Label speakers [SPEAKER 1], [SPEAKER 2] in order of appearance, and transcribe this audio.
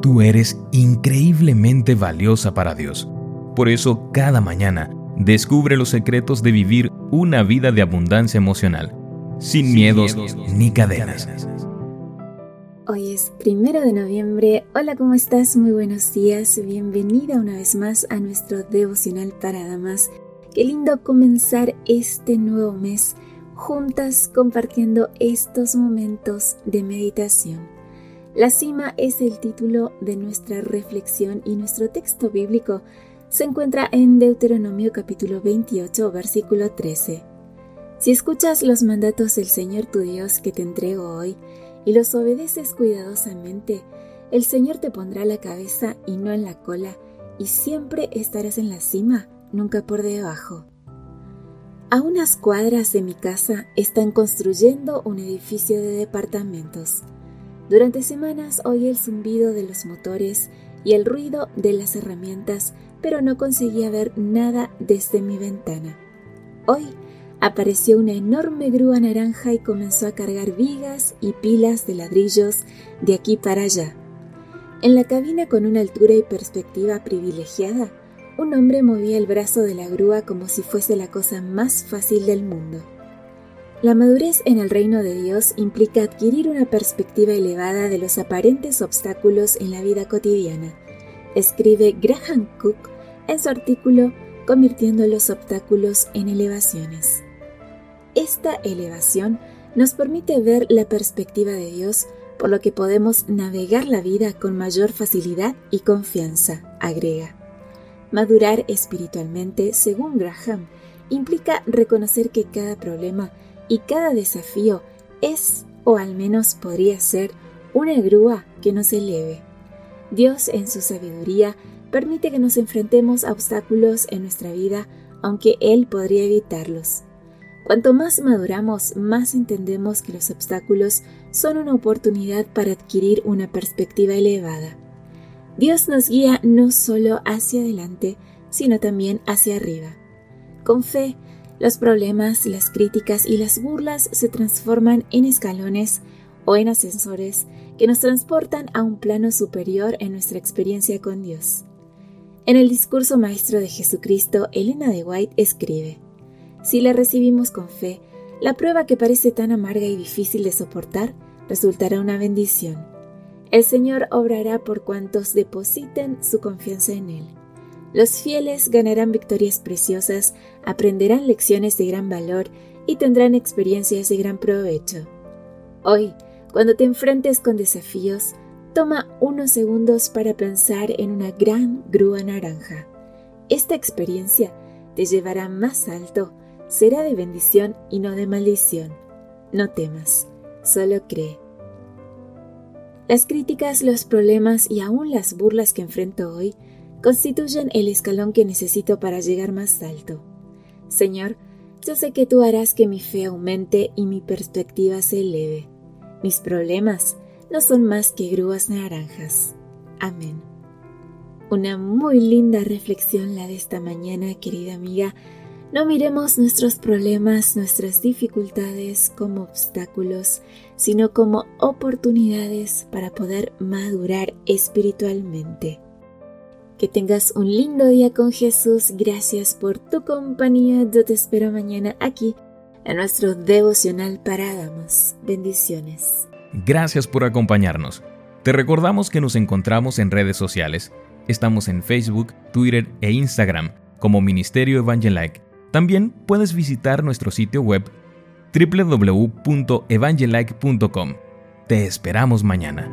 [SPEAKER 1] Tú eres increíblemente valiosa para Dios. Por eso, cada mañana, descubre los secretos de vivir una vida de abundancia emocional, sin, miedos, ni cadenas.
[SPEAKER 2] Hoy es primero de noviembre. Hola, ¿cómo estás? Muy buenos días. Bienvenida una vez más a nuestro devocional para damas. Qué lindo comenzar este nuevo mes juntas compartiendo estos momentos de meditación. La cima es el título de nuestra reflexión y nuestro texto bíblico se encuentra en Deuteronomio capítulo 28 versículo 13. Si escuchas los mandatos del Señor tu Dios que te entrego hoy y los obedeces cuidadosamente, el Señor te pondrá la cabeza y no en la cola, y siempre estarás en la cima, nunca por debajo. A unas cuadras de mi casa están construyendo un edificio de departamentos. Durante semanas oí el zumbido de los motores y el ruido de las herramientas, pero no conseguía ver nada desde mi ventana. Hoy apareció una enorme grúa naranja y comenzó a cargar vigas y pilas de ladrillos de aquí para allá. En la cabina con una altura y perspectiva privilegiada, un hombre movía el brazo de la grúa como si fuese la cosa más fácil del mundo. La madurez en el reino de Dios implica adquirir una perspectiva elevada de los aparentes obstáculos en la vida cotidiana, escribe Graham Cook en su artículo Convirtiendo los obstáculos en elevaciones. Esta elevación nos permite ver la perspectiva de Dios, por lo que podemos navegar la vida con mayor facilidad y confianza, agrega. Madurar espiritualmente, según Graham, implica reconocer que cada problema y cada desafío es, o al menos podría ser, una grúa que nos eleve. Dios, en su sabiduría, permite que nos enfrentemos a obstáculos en nuestra vida, aunque Él podría evitarlos. Cuanto más maduramos, más entendemos que los obstáculos son una oportunidad para adquirir una perspectiva elevada. Dios nos guía no solo hacia adelante, sino también hacia arriba. Con fe, los problemas, las críticas y las burlas se transforman en escalones o en ascensores que nos transportan a un plano superior en nuestra experiencia con Dios. En el discurso maestro de Jesucristo, Elena de White escribe, Si la recibimos con fe, la prueba que parece tan amarga y difícil de soportar resultará una bendición el Señor obrará por cuantos depositen su confianza en Él. Los fieles ganarán victorias preciosas, aprenderán lecciones de gran valor y tendrán experiencias de gran provecho. Hoy, cuando te enfrentes con desafíos, toma unos segundos para pensar en una gran grúa naranja. Esta experiencia te llevará más alto, será de bendición y no de maldición. No temas, solo cree. Las críticas, los problemas y aún las burlas que enfrento hoy constituyen el escalón que necesito para llegar más alto. Señor, yo sé que tú harás que mi fe aumente y mi perspectiva se eleve. Mis problemas no son más que grúas naranjas. Amén. Una muy linda reflexión la de esta mañana, querida amiga. No miremos nuestros problemas, nuestras dificultades como obstáculos, sino como oportunidades para poder madurar espiritualmente. Que tengas un lindo día con Jesús. Gracias por tu compañía. Yo te espero mañana aquí en nuestro devocional para damas. Bendiciones.
[SPEAKER 1] Gracias por acompañarnos. Te recordamos que nos encontramos en redes sociales. Estamos en Facebook, Twitter e Instagram como Ministerio Evangelike también puedes visitar nuestro sitio web www.evangelike.com. Te esperamos mañana.